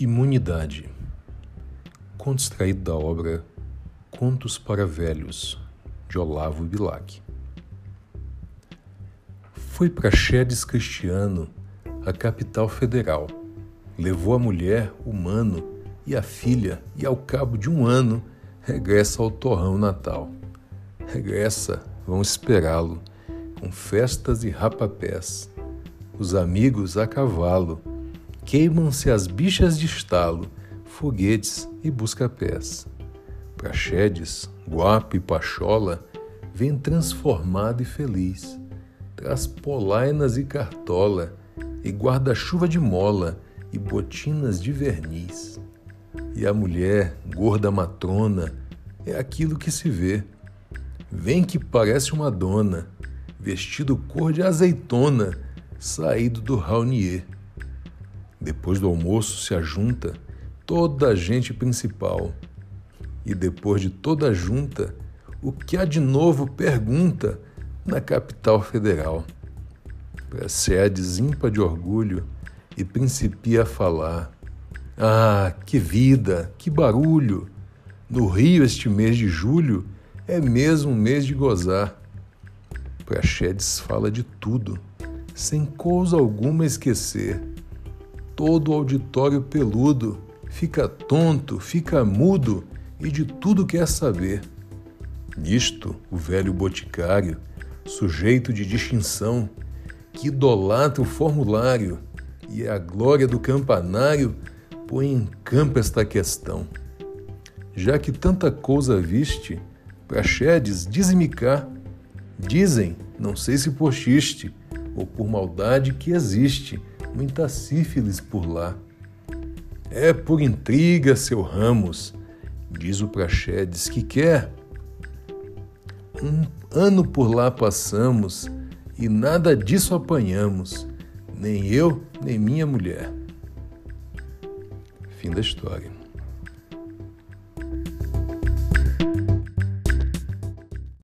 Imunidade. Conto extraído da obra Contos para Velhos, de Olavo Bilac. Foi para Chedes Cristiano, a capital federal. Levou a mulher, o mano e a filha, e ao cabo de um ano regressa ao torrão natal. Regressa, vão esperá-lo, com festas e rapapés. Os amigos a cavalo queimam-se as bichas de estalo, foguetes e busca-pés. Praxedes, Guapo e Pachola vem transformado e feliz, traz polainas e cartola, e guarda-chuva de mola, e botinas de verniz. E a mulher, gorda matrona, é aquilo que se vê. Vem que parece uma dona, vestido cor de azeitona, saído do Raunier. Depois do almoço se ajunta toda a gente principal. E depois de toda a junta, o que há de novo pergunta na capital federal. Precede zimpa de orgulho e principia a falar. Ah, que vida, que barulho! No Rio, este mês de julho é mesmo um mês de gozar. Praxedes fala de tudo, sem coisa alguma esquecer todo o auditório peludo fica tonto, fica mudo e de tudo quer saber. Nisto, o velho boticário, sujeito de distinção, que idolatra o formulário e a glória do campanário, põe em campo esta questão. Já que tanta coisa viste, Praxedes, dize-me cá, dizem, não sei se por xiste ou por maldade que existe, muita sífilis por lá. É por intriga, seu Ramos, diz o Praxedes, que quer. Um ano por lá passamos e nada disso apanhamos, nem eu, nem minha mulher. Fim da história.